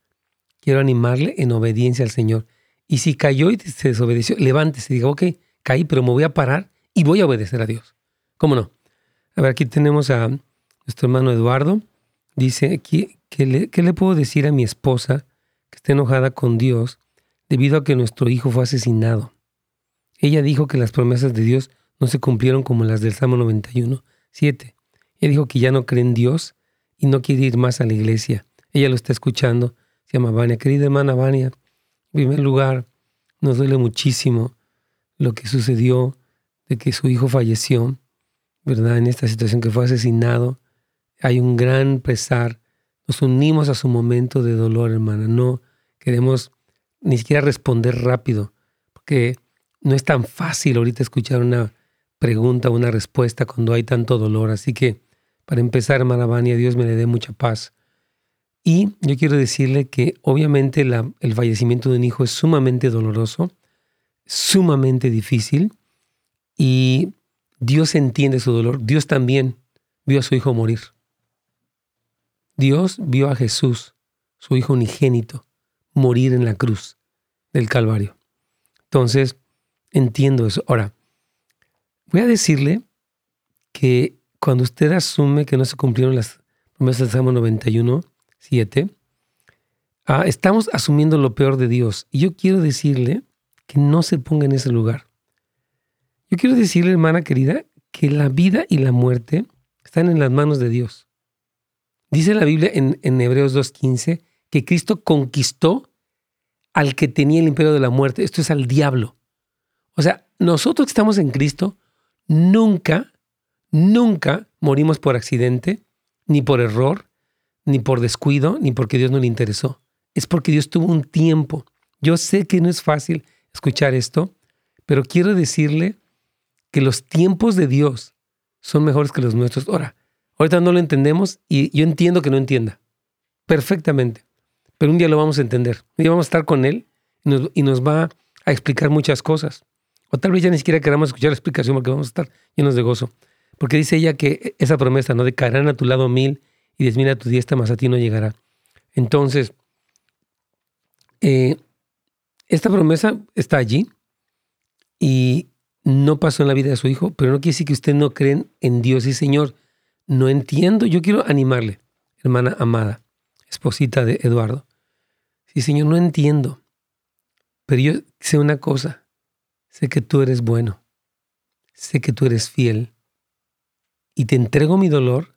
quiero animarle en obediencia al Señor. Y si cayó y se desobedeció, levántese y diga, ok, caí, pero me voy a parar y voy a obedecer a Dios. ¿Cómo no? A ver, aquí tenemos a nuestro hermano Eduardo. Dice, ¿qué, le, ¿qué le puedo decir a mi esposa que está enojada con Dios debido a que nuestro hijo fue asesinado. Ella dijo que las promesas de Dios no se cumplieron como las del Salmo 91, 7. Ella dijo que ya no cree en Dios y no quiere ir más a la iglesia. Ella lo está escuchando. Se llama Vania. Querida hermana Vania, en primer lugar, nos duele muchísimo lo que sucedió de que su hijo falleció, ¿verdad? En esta situación que fue asesinado. Hay un gran pesar. Nos unimos a su momento de dolor, hermana. No queremos ni siquiera responder rápido, porque no es tan fácil ahorita escuchar una pregunta una respuesta cuando hay tanto dolor. Así que, para empezar, hermana Vania, Dios me le dé mucha paz. Y yo quiero decirle que obviamente el fallecimiento de un hijo es sumamente doloroso, sumamente difícil, y Dios entiende su dolor. Dios también vio a su hijo morir. Dios vio a Jesús, su hijo unigénito, morir en la cruz del Calvario. Entonces, entiendo eso. Ahora, voy a decirle que cuando usted asume que no se cumplieron las promesas del Salmo 91, 7, ah, estamos asumiendo lo peor de Dios. Y yo quiero decirle que no se ponga en ese lugar. Yo quiero decirle, hermana querida, que la vida y la muerte están en las manos de Dios. Dice la Biblia en, en Hebreos 2.15 que Cristo conquistó al que tenía el imperio de la muerte. Esto es al diablo. O sea, nosotros que estamos en Cristo, nunca, nunca morimos por accidente, ni por error, ni por descuido, ni porque Dios no le interesó. Es porque Dios tuvo un tiempo. Yo sé que no es fácil escuchar esto, pero quiero decirle que los tiempos de Dios son mejores que los nuestros. Ahora, ahorita no lo entendemos y yo entiendo que no entienda perfectamente pero un día lo vamos a entender. Un día vamos a estar con Él y nos, va a explicar muchas cosas. O tal vez ya ni siquiera queramos escuchar la explicación porque vamos a estar llenos de gozo. Porque dice ella que esa promesa, ¿no? De caerán a tu lado mil y diez mil a tu diestra, más a ti no llegará. Entonces, eh, esta promesa está allí y no pasó en la vida de su hijo, pero no quiere decir que usted no creen en Dios y Señor. No entiendo. Yo quiero animarle, hermana amada esposita de Eduardo. Sí, Señor, no entiendo. Pero yo sé una cosa, sé que tú eres bueno, sé que tú eres fiel y te entrego mi dolor,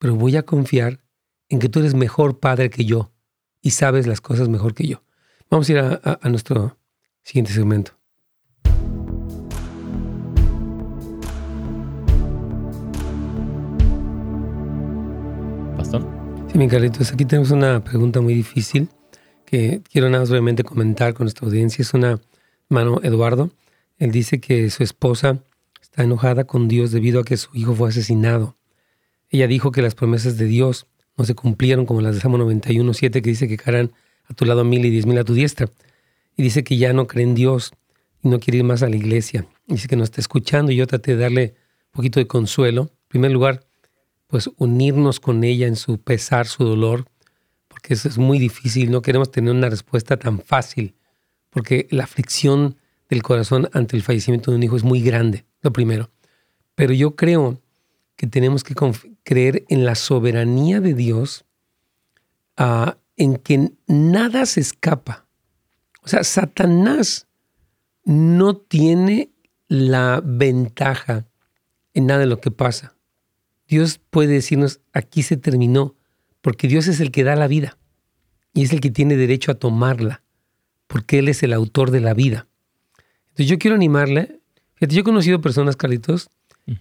pero voy a confiar en que tú eres mejor padre que yo y sabes las cosas mejor que yo. Vamos a ir a, nuestro siguiente segmento. Pastor. Sí, mi Carlitos, aquí tenemos una pregunta muy difícil que quiero nada más brevemente comentar con nuestra audiencia. Es una mano Eduardo. Él dice que su esposa está enojada con Dios debido a que su hijo fue asesinado. Ella dijo que las promesas de Dios no se cumplieron como las de Salmo 91.7 que dice que caerán a tu lado mil y diez mil a tu diestra. Y dice que ya no cree en Dios y no quiere ir más a la iglesia. Dice que no está escuchando y yo traté de darle un poquito de consuelo. En primer lugar, pues unirnos con ella en su pesar, su dolor, porque eso es muy difícil. No queremos tener una respuesta tan fácil, porque la aflicción del corazón ante el fallecimiento de un hijo es muy grande, lo primero. Pero yo creo que tenemos que creer en la soberanía de Dios, uh, en que nada se escapa. O sea, Satanás no tiene la ventaja en nada de lo que pasa. Dios puede decirnos, aquí se terminó, porque Dios es el que da la vida y es el que tiene derecho a tomarla, porque Él es el autor de la vida. Entonces yo quiero animarle. Fíjate, yo he conocido personas, Carlitos,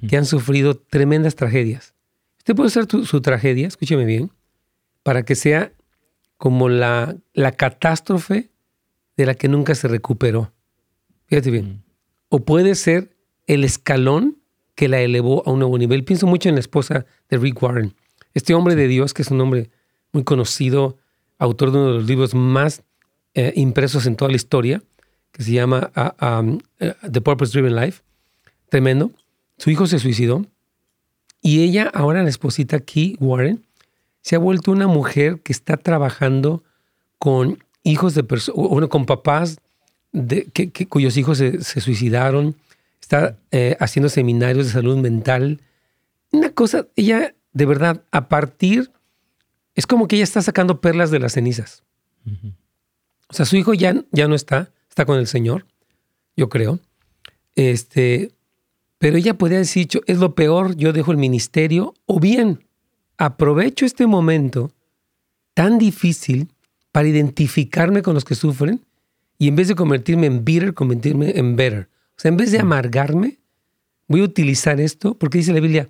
que han sufrido tremendas tragedias. Usted puede usar su tragedia, escúcheme bien, para que sea como la, la catástrofe de la que nunca se recuperó. Fíjate bien. O puede ser el escalón que la elevó a un nuevo nivel. Pienso mucho en la esposa de Rick Warren. Este hombre de Dios, que es un hombre muy conocido, autor de uno de los libros más eh, impresos en toda la historia, que se llama uh, um, uh, The Purpose Driven Life. Tremendo. Su hijo se suicidó y ella, ahora la esposita aquí, Warren, se ha vuelto una mujer que está trabajando con hijos de personas, bueno, con papás de, que, cuyos hijos se, suicidaron, está eh, haciendo seminarios de salud mental. Una cosa, ella, de verdad, a partir, es como que ella está sacando perlas de las cenizas. O sea, su hijo ya, ya no está, está con el Señor, yo creo. Este, pero ella podría decir, es lo peor, yo dejo el ministerio, o bien aprovecho este momento tan difícil para identificarme con los que sufren y en vez de convertirme en bitter, convertirme en better. O sea, en vez de amargarme, voy a utilizar esto porque dice la Biblia,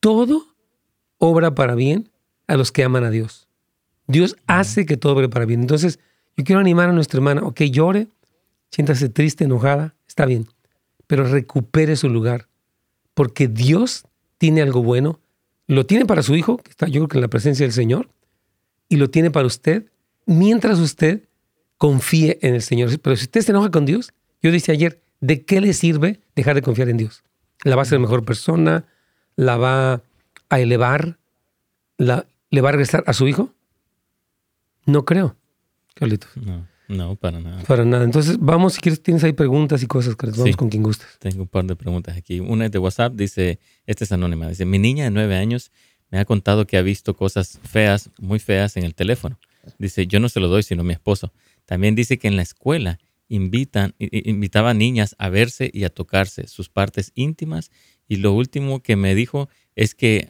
todo obra para bien a los que aman a Dios. Dios hace que todo obre para bien. Entonces, yo quiero animar a nuestra hermana, ok, llore, siéntase triste, enojada, está bien, pero recupere su lugar, porque Dios tiene algo bueno, lo tiene para su hijo, que está yo creo que en la presencia del Señor, y lo tiene para usted, mientras usted confíe en el Señor. Pero si usted se enoja con Dios, yo dije ayer, ¿de qué le sirve dejar de confiar en Dios? ¿La va a hacer mejor persona? ¿La va a elevar? ¿La, ¿Le va a regresar a su hijo? No creo, Carlitos. No, no, para nada. Para nada. Entonces, vamos, si quieres, tienes ahí preguntas y cosas, Carlitos. Vamos con quien gustes. Tengo un par de preguntas aquí. Una es de WhatsApp, dice, esta es anónima, dice, mi niña de nueve años me ha contado que ha visto cosas feas, muy feas en el teléfono. Dice, yo no se lo doy, sino mi esposo. También dice que en la escuela invitan, invitaba a niñas a verse y a tocarse sus partes íntimas. Y lo último que me dijo es que,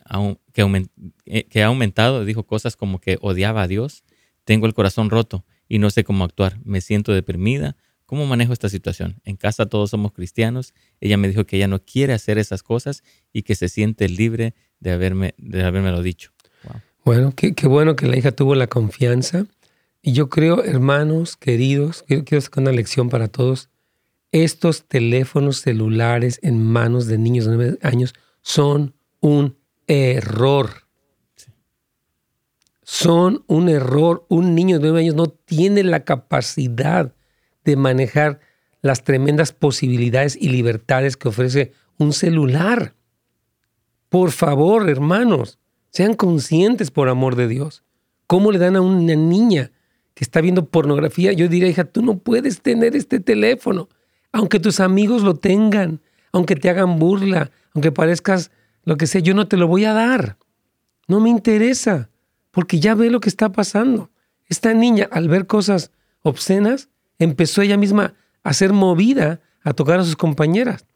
eh, que, ha aumentado, dijo cosas como que odiaba a Dios, tengo el corazón roto y no sé cómo actuar, me siento deprimida. ¿Cómo manejo esta situación? En casa todos somos cristianos. Ella me dijo que ella no quiere hacer esas cosas y que se siente libre de haberme, de dicho. Bueno, qué, bueno que la hija tuvo la confianza. Y yo creo, hermanos, queridos, quiero, quiero sacar una lección para todos. Estos teléfonos celulares en manos de niños de 9 años son un error. Son un error. Un niño de 9 años no tiene la capacidad de manejar las tremendas posibilidades y libertades que ofrece un celular. Por favor, hermanos, sean conscientes por amor de Dios. ¿Cómo le dan a una niña que está viendo pornografía? Yo diría, hija, tú no puedes tener este teléfono, aunque tus amigos lo tengan, aunque te hagan burla, aunque parezcas lo que sea, yo no te lo voy a dar. No me interesa, porque ya ve lo que está pasando. Esta niña, al ver cosas obscenas, empezó ella misma a ser movida a tocar a sus compañeras.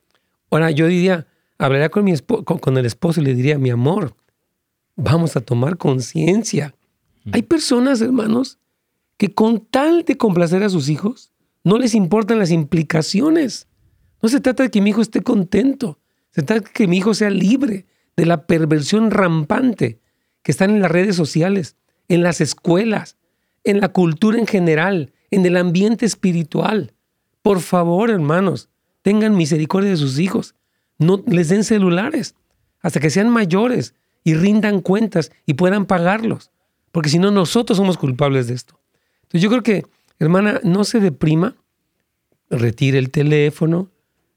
Ahora yo diría, hablaría con, mi con, el esposo y le diría, mi amor, vamos a tomar conciencia. Hay personas, hermanos, que con tal de complacer a sus hijos, no les importan las implicaciones. No se trata de que mi hijo esté contento, se trata de que mi hijo sea libre de la perversión rampante que están en las redes sociales, en las escuelas, en la cultura en general, en el ambiente espiritual. Por favor, hermanos, tengan misericordia de sus hijos. No les den celulares hasta que sean mayores y rindan cuentas y puedan pagarlos. Porque si no, nosotros somos culpables de esto. Entonces yo creo que, hermana, no se deprima, retire el teléfono,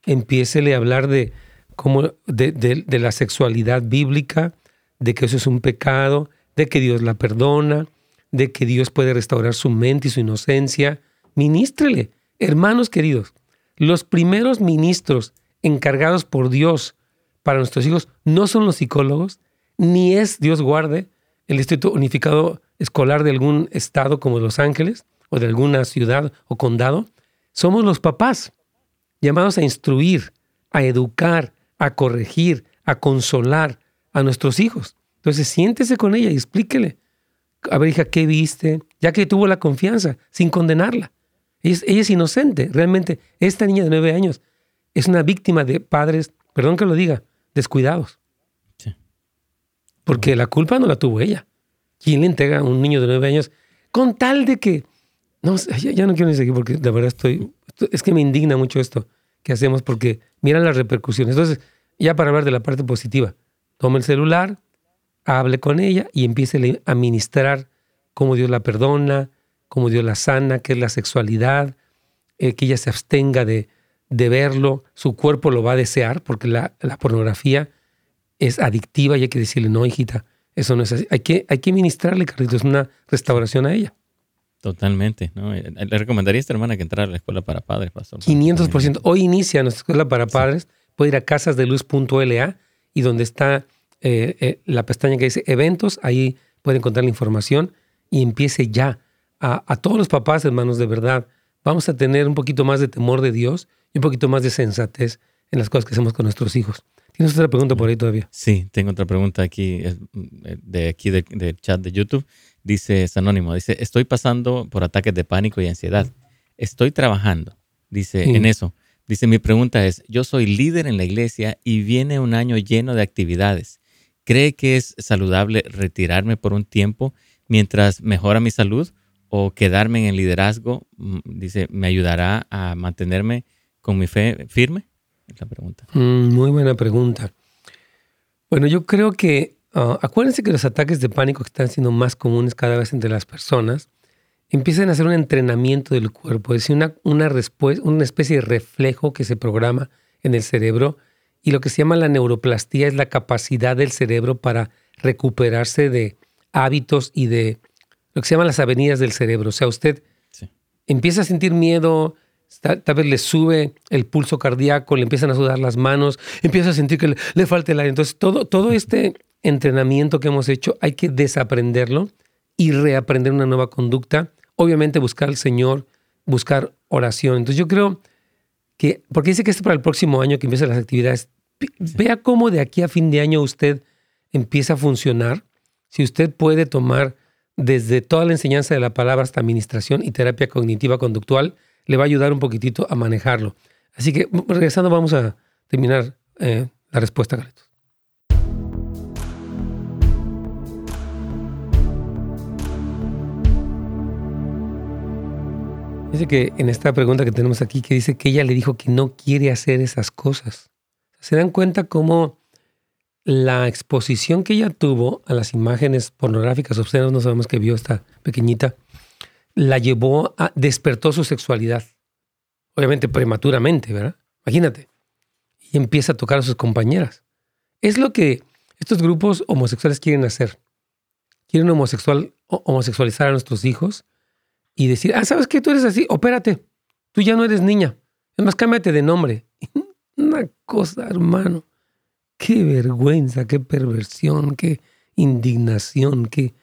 empiécele a hablar de, cómo, de, de la sexualidad bíblica, de que eso es un pecado, de que Dios la perdona, de que Dios puede restaurar su mente y su inocencia. Ministrele. Hermanos queridos, los primeros ministros encargados por Dios para nuestros hijos no son los psicólogos, ni es, Dios guarde, el Distrito Unificado Escolar de algún estado como Los Ángeles o de alguna ciudad o condado. Somos los papás llamados a instruir, a educar, a corregir, a consolar a nuestros hijos. Entonces siéntese con ella y explíquele a ver, hija, ¿qué viste? Ya que tuvo la confianza, sin condenarla. Ella es, inocente, realmente. Esta niña de nueve años es una víctima de padres, perdón que lo diga, descuidados. Sí. Porque la culpa no la tuvo ella. ¿Quién le entrega a un niño de nueve años con tal de que... No, ya, no quiero ni seguir porque de verdad estoy... Es que me indigna mucho esto que hacemos porque miran las repercusiones. Entonces, ya para hablar de la parte positiva, toma el celular, hable con ella y empiece a ministrar cómo Dios la perdona, cómo Dios la sana, qué es la sexualidad, eh, que ella se abstenga de, de, verlo, su cuerpo lo va a desear porque la, pornografía es adictiva y hay que decirle, no, hijita, eso no es así. Hay que, hay que ministrarle, Carlitos, una restauración a ella. Totalmente. ¿no? Eh, le recomendaría a esta hermana que entrara a la escuela para padres, pastor. 500%. Hoy inicia nuestra escuela para padres. Puede ir a casasdeluz.la y donde está eh, eh, la pestaña que dice eventos, ahí puede encontrar la información y empiece ya a, todos los papás, hermanos, de verdad. Vamos a tener un poquito más de temor de Dios y un poquito más de sensatez en las cosas que hacemos con nuestros hijos. ¿Tienes otra pregunta por ahí todavía? Sí, tengo otra pregunta aquí, de aquí del chat de YouTube. Dice, es anónimo, dice, estoy pasando por ataques de pánico y ansiedad. Estoy trabajando, dice, en eso. Dice, mi pregunta es, yo soy líder en la iglesia y viene un año lleno de actividades. ¿Cree que es saludable retirarme por un tiempo mientras mejora mi salud o quedarme en el liderazgo? Mm, dice, ¿me ayudará a mantenerme con mi fe firme? Es la pregunta. Mm, muy buena pregunta. Bueno, yo creo que, ah, acuérdense que los ataques de pánico están siendo más comunes cada vez entre las personas, empiezan a hacer un entrenamiento del cuerpo, es decir, una, una, respuesta, una especie de reflejo que se programa en el cerebro y lo que se llama la neuroplastía es la capacidad del cerebro para recuperarse de hábitos y de lo que se llaman las avenidas del cerebro. O sea, usted empieza a sentir miedo, tal, vez le sube el pulso cardíaco, le empiezan a sudar las manos, empieza a sentir que le, falta el aire. Entonces, todo, todo este entrenamiento que hemos hecho hay que desaprenderlo y reaprender una nueva conducta. Obviamente buscar al Señor, buscar oración. Entonces yo creo porque dice que es para el próximo año que empiezan las actividades. Vea cómo de aquí a fin de año usted empieza a funcionar. Si usted puede tomar desde toda la enseñanza de la palabra hasta administración y terapia cognitiva conductual, le va a ayudar un poquitito a manejarlo. Así que regresando vamos a terminar eh, la respuesta, Carlitos. Dice que en esta pregunta que tenemos aquí, que dice que ella le dijo que no quiere hacer esas cosas. ¿Se dan cuenta cómo la exposición que ella tuvo a las imágenes pornográficas obscenas, no sabemos que vio esta pequeñita, la llevó a, despertó su sexualidad. Obviamente prematuramente, ¿verdad? Imagínate. Y empieza a tocar a sus compañeras. Es lo que estos grupos homosexuales quieren hacer. Quieren homosexual, homosexualizar a nuestros hijos y decir, ah, ¿sabes qué? Tú eres así, opérate. Tú ya no eres niña. Es más, cámbiate de nombre. Una cosa, hermano. Qué vergüenza, qué perversión, qué indignación, qué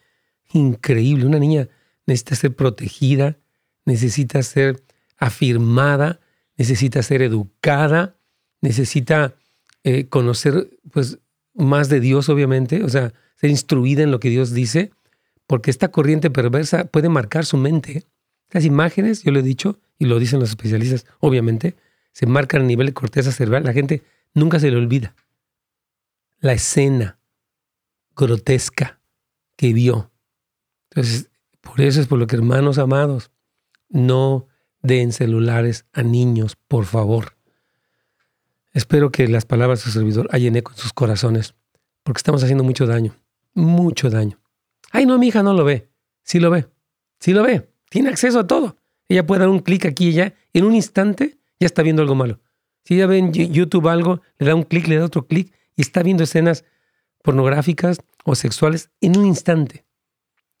increíble. Una niña necesita ser protegida, necesita ser afirmada, necesita ser educada, necesita eh, conocer pues más de Dios, obviamente, o sea, ser instruida en lo que Dios dice, porque esta corriente perversa puede marcar su mente. Las imágenes, yo lo he dicho, y lo dicen los especialistas, obviamente, se marcan a nivel de corteza cerebral. La gente nunca se le olvida. La escena grotesca que vio. Entonces, por eso es por lo que, hermanos amados, no den celulares a niños, por favor. Espero que las palabras de su servidor hayan eco en sus corazones, porque estamos haciendo mucho daño, mucho daño. Ay, no, mi hija no lo ve. Sí lo ve, sí lo ve. Tiene acceso a todo. Ella puede dar un clic aquí y ya. En un instante ya está viendo algo malo. Si ella ve en YouTube algo, le da un clic, le da otro clic y está viendo escenas pornográficas o sexuales en un instante.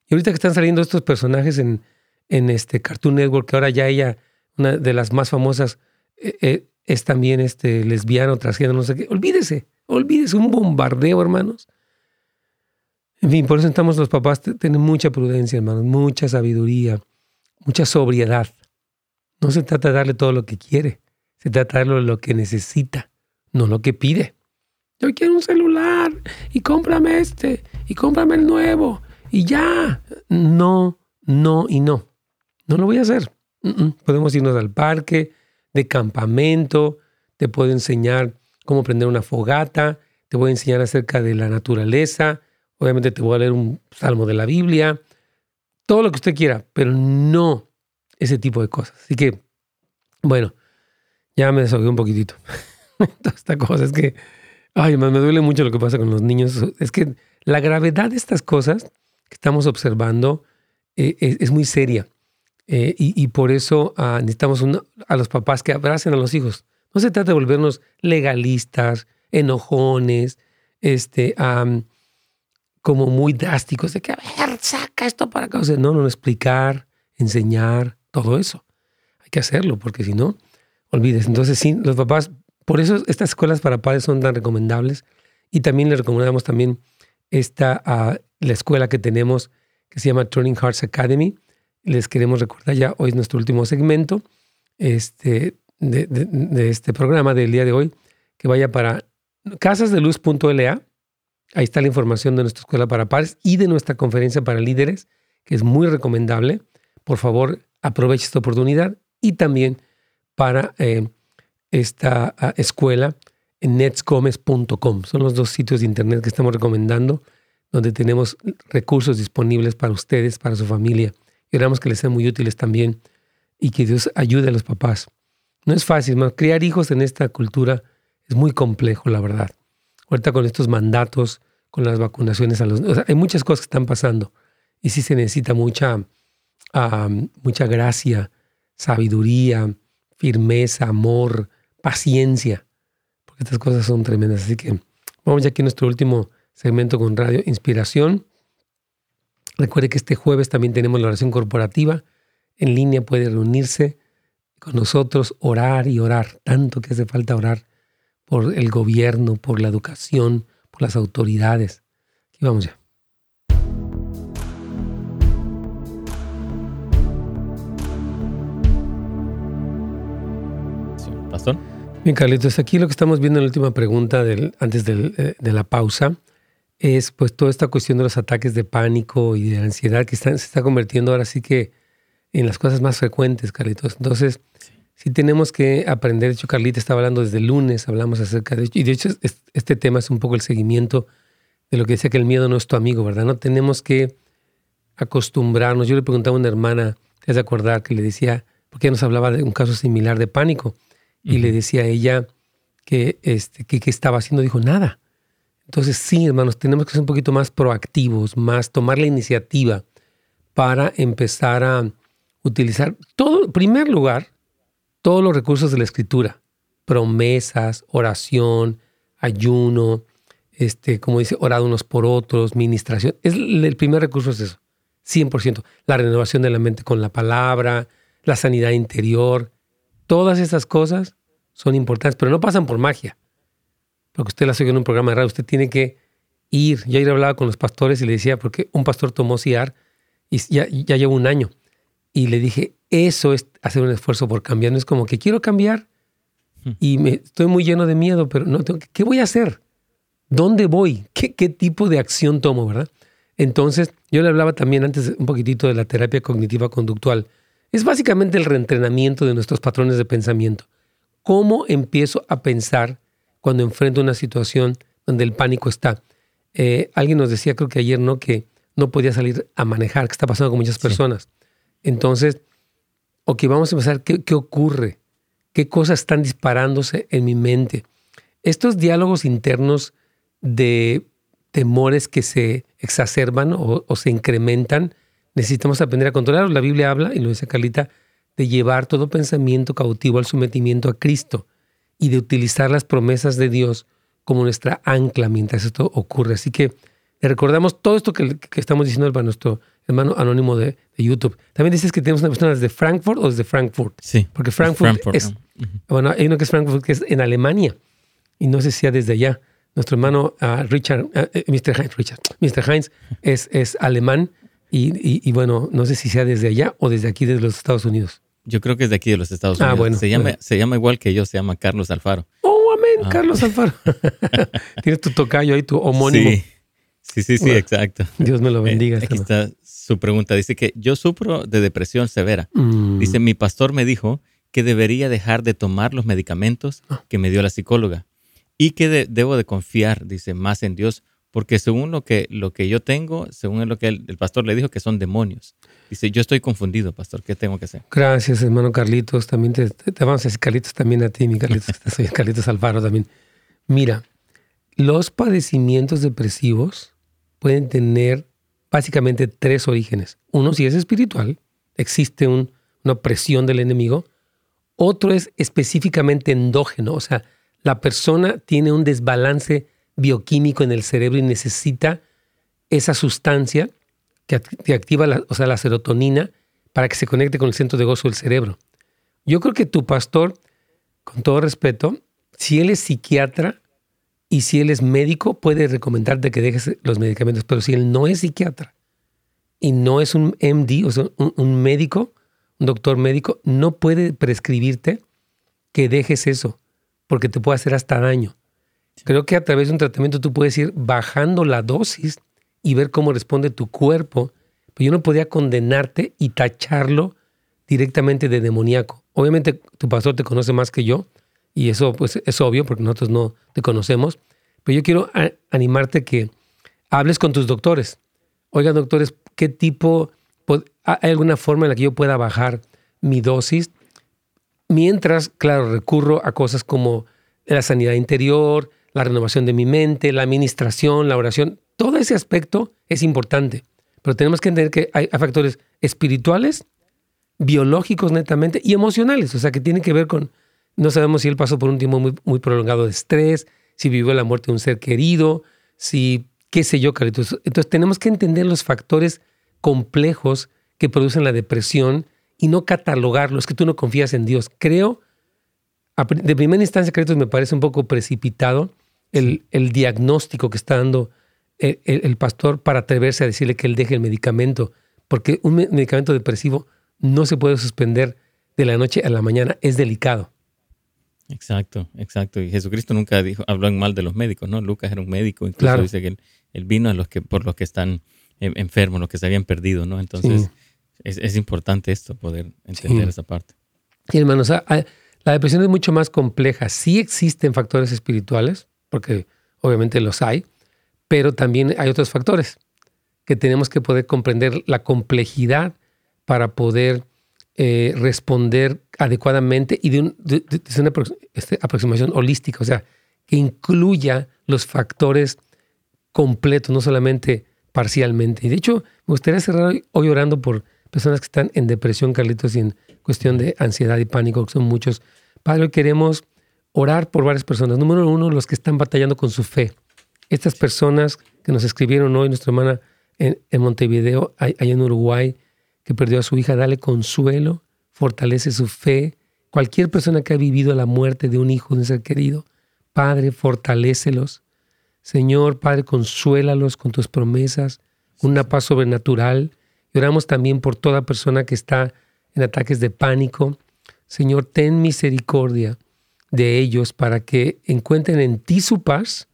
Y ahorita que están saliendo estos personajes en, en este Cartoon Network, que ahora ya ella, una de las más famosas, eh, eh, es también este lesbiano, transgénero, no sé qué. Olvídese, olvídese, un bombardeo, hermanos. En fin, por eso estamos los papás, tienen mucha prudencia, hermanos, mucha sabiduría, mucha sobriedad. No se trata de darle todo lo que quiere, se trata de darle lo que necesita, no lo que pide. Yo quiero un celular y cómprame este y cómprame el nuevo y ya. No, no y no. No lo voy a hacer. Podemos irnos al parque, de campamento, te puedo enseñar cómo prender una fogata, te voy a enseñar acerca de la naturaleza, obviamente te voy a leer un salmo de la Biblia, todo lo que usted quiera, pero no ese tipo de cosas. Así que, bueno, ya me desahogué un poquitito. Toda esta cosa es que, ay, me duele mucho lo que pasa con los niños. Es que la gravedad de estas cosas que estamos observando eh, es, muy seria. Eh, y, por eso ah, necesitamos a los papás que abracen a los hijos. No se trata de volvernos legalistas, enojones, este, como muy drásticos, de que, a ver, saca esto para acá. no, no, explicar, enseñar, todo eso. Hay que hacerlo, porque si no, olvides. Entonces, sí, los papás, por eso estas escuelas para padres son tan recomendables. Y también les recomendamos también esta, uh, la escuela que tenemos que se llama Turning Hearts Academy. Les queremos recordar ya, hoy es nuestro último segmento este, de, de este programa del día de hoy, que vaya para casasdeluz.la Ahí está la información de nuestra escuela para padres y de nuestra conferencia para líderes, que es muy recomendable. Por favor, aproveche esta oportunidad y también para eh, esta ah, escuela en netscomes.com. Son los dos sitios de internet que estamos recomendando, donde tenemos recursos disponibles para ustedes, para su familia. Queremos que les sean muy útiles también y que Dios ayude a los papás. No es fácil, criar hijos en esta cultura es muy complejo, la verdad ahorita con estos mandatos, con las vacunaciones a los... Hay muchas cosas que están pasando y sí se necesita mucha, mucha gracia, sabiduría, firmeza, amor, paciencia, porque estas cosas son tremendas. Así que vamos ya aquí a nuestro último segmento con Radio Inspiración. Recuerde que este jueves también tenemos la oración corporativa. En línea puede reunirse con nosotros, orar y orar, tanto que hace falta orar por el gobierno, por la educación, por las autoridades. Aquí vamos ya. Pastor. Bien, Carlitos, aquí lo que estamos viendo en la última pregunta del, antes eh, de la pausa es pues toda esta cuestión de los ataques de pánico y de ansiedad que se está convirtiendo ahora sí que en las cosas más frecuentes, Carlitos. Entonces, sí tenemos que aprender. De hecho, Carlita estaba hablando desde el lunes, hablamos acerca de y de hecho este tema es un poco el seguimiento de lo que decía que el miedo no es tu amigo, ¿verdad? No tenemos que acostumbrarnos. Yo le preguntaba a una hermana, te has de acordar, que le decía, porque ella nos hablaba de un caso similar de pánico, y le decía a ella que, este, que, estaba haciendo, dijo, nada. Entonces sí, hermanos, tenemos que ser un poquito más proactivos, más tomar la iniciativa para empezar a utilizar todo, en primer lugar, todos los recursos de la escritura, promesas, oración, ayuno, este, como dice, orar unos por otros, ministración. Es el primer recurso es eso, 100%. La renovación de la mente con la palabra, la sanidad interior, todas esas cosas son importantes, pero no pasan por magia. Porque usted las oye en un programa de radio, usted tiene que ir. Yo ayer hablaba con los pastores y le decía, porque un pastor tomó CIAR y ya, ya lleva un año Y le dije, eso es hacer un esfuerzo por cambiar. No es como que quiero cambiar Hmm. y me, estoy muy lleno de miedo, pero no tengo, ¿qué voy a hacer? ¿Dónde voy? ¿Qué, ¿Qué tipo de acción tomo, verdad? Entonces, yo le hablaba también antes un poquitito de la terapia cognitiva conductual. Es básicamente el reentrenamiento de nuestros patrones de pensamiento. ¿Cómo empiezo a pensar cuando enfrento una situación donde el pánico está? Eh, alguien nos decía, creo que ayer, ¿no? Que no podía salir a manejar, que está pasando con muchas personas. Entonces, ok, vamos a empezar, ¿qué, ¿qué ocurre? ¿Qué cosas están disparándose en mi mente? Estos diálogos internos de temores que se exacerban o, se incrementan, necesitamos aprender a controlarlos. La Biblia habla, y lo dice Carlita, de llevar todo pensamiento cautivo al sometimiento a Cristo y de utilizar las promesas de Dios como nuestra ancla mientras esto ocurre. Así que recordamos todo esto que, que estamos diciendo para nuestro hermano anónimo de, de, YouTube. También dices que tenemos una persona desde Frankfurt o desde Frankfurt. Sí. Porque Frankfurt, Frankfurt es, ¿no? uh -huh. bueno, hay uno que es Frankfurt que es en Alemania y no sé si sea desde allá. Nuestro hermano uh, Richard, uh, Mr. Heinz, Richard, Mr. Heinz es, es alemán y, y, y, bueno, no sé si sea desde allá o desde aquí, desde los Estados Unidos. Yo creo que es de aquí, de los Estados Unidos. Ah, bueno. Se llama, bueno. se llama igual que yo, se llama Carlos Alfaro. Oh, amén, Ah. Carlos Alfaro. Tienes tu tocayo ahí, tu homónimo. Sí, sí, sí, sí Bueno, exacto. Dios me lo bendiga. Eh, aquí está su pregunta. Dice que yo sufro de depresión severa. Mm. Dice, mi pastor me dijo que debería dejar de tomar los medicamentos Ah. que me dio la psicóloga y que de- debo de confiar, dice, más en Dios, porque según lo que, lo que yo tengo, según lo que el, el pastor le dijo, que son demonios. Dice, yo estoy confundido, pastor, ¿qué tengo que hacer? Gracias, hermano Carlitos. También te, te- te vamos a decir Carlitos también a ti, mi Carlitos. Soy Carlitos Alfaro también. Mira, los padecimientos depresivos pueden tener básicamente tres orígenes. Uno, si es espiritual, existe un- una opresión del enemigo. Otro es específicamente endógeno, o sea, la persona tiene un desbalance bioquímico en el cerebro y necesita esa sustancia que activa la, o sea, la serotonina para que se conecte con el centro de gozo del cerebro. Yo creo que tu pastor, con todo respeto, si él es psiquiatra y si él es médico, puede recomendarte que dejes los medicamentos, pero si él no es psiquiatra y no es un MD, o sea, un, un médico, un doctor médico, no puede prescribirte que dejes eso, porque te puede hacer hasta daño. Creo que a través de un tratamiento tú puedes ir bajando la dosis y ver cómo responde tu cuerpo. Pero yo no podía condenarte y tacharlo directamente de demoníaco. Obviamente tu pastor te conoce más que yo y eso pues es obvio porque nosotros no te conocemos. Pero yo quiero animarte que hables con tus doctores. Oigan, doctores, ¿qué tipo, hay alguna forma en la que yo pueda bajar mi dosis? Mientras, claro, recurro a cosas como la sanidad interior, la renovación de mi mente, la administración, la oración. Todo ese aspecto es importante. Pero tenemos que entender que hay factores espirituales, biológicos netamente y emocionales. O sea, que tienen que ver con, no sabemos si él pasó por un tiempo muy, muy prolongado de estrés, si vivió la muerte de un ser querido, si, qué sé yo, Carlitos. Entonces tenemos que entender los factores complejos que producen la depresión y no catalogarlos, que tú no confías en Dios. Creo, de primera instancia, Carlitos, me parece un poco precipitado el, el diagnóstico que está dando el, el- el pastor para atreverse a decirle que él deje el medicamento, porque un me- medicamento depresivo no se puede suspender de la noche a la mañana, es delicado. Exacto, exacto. Y Jesucristo nunca dijo, habló en mal de los médicos, ¿no? Lucas era un médico, incluso Claro. dice que él, él vino a los que, por los que están eh, enfermos, los que se habían perdido, ¿no? Entonces, Sí. es, es importante esto, poder entender Sí. esa parte. Sí, hermanos, ah, ah, la depresión es mucho más compleja. Sí existen factores espirituales, porque obviamente los hay, pero también hay otros factores que tenemos que poder comprender la complejidad para poder eh, responder adecuadamente y de, un- de- de- de una este, aproximación holística, o sea, que incluya los factores completos, no solamente parcialmente. Y de hecho, me gustaría cerrar hoy, orando por personas que están en depresión, Carlitos, y en cuestión de ansiedad y pánico, que son muchos. Padre, hoy queremos orar por varias personas. Número uno, los que están batallando con su fe. Estas personas que nos escribieron hoy, nuestra hermana en, en Montevideo, allá en Uruguay, que perdió a su hija, dale consuelo, fortalece su fe. Cualquier persona que ha vivido la muerte de un hijo, de un ser querido, Padre, fortalécelos. Señor, Padre, consuélalos con tus promesas, una paz sobrenatural. Y oramos también por toda persona que está en ataques de pánico. Señor, ten misericordia de ellos para que encuentren en ti su paz,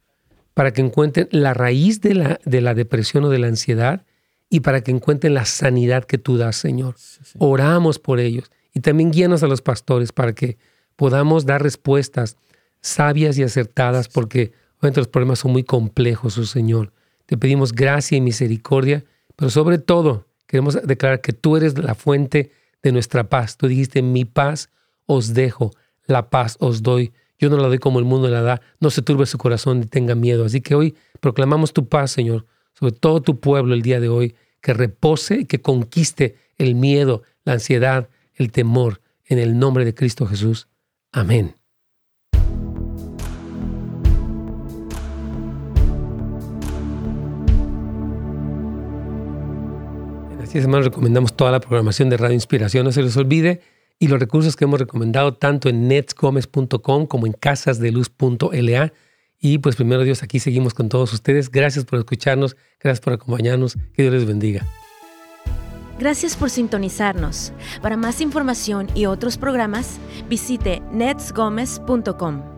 para que encuentren la raíz de la, de la depresión o de la ansiedad y para que encuentren la sanidad que tú das, Señor. Oramos por ellos y también guíanos a los pastores para que podamos dar respuestas sabias y acertadas porque obviamente los problemas son muy complejos, oh Señor. Te pedimos gracia y misericordia, pero sobre todo queremos declarar que tú eres la fuente de nuestra paz. Tú dijiste, mi paz os dejo, la paz os doy. Yo no la doy como el mundo la da. No se turbe su corazón ni tenga miedo. Así que hoy proclamamos tu paz, Señor, sobre todo tu pueblo el día de hoy, que repose y que conquiste el miedo, la ansiedad, el temor, en el nombre de Cristo Jesús. Amén. Así es, hermanos, recomendamos toda la programación de Radio Inspiración, no se les olvide, y los recursos que hemos recomendado tanto en netsgomez.com como en casasdeluz.la. Y pues primero Dios, aquí seguimos con todos ustedes. Gracias por escucharnos, gracias por acompañarnos, que Dios les bendiga. Gracias por sintonizarnos. Para más información y otros programas, visite netsgomez.com.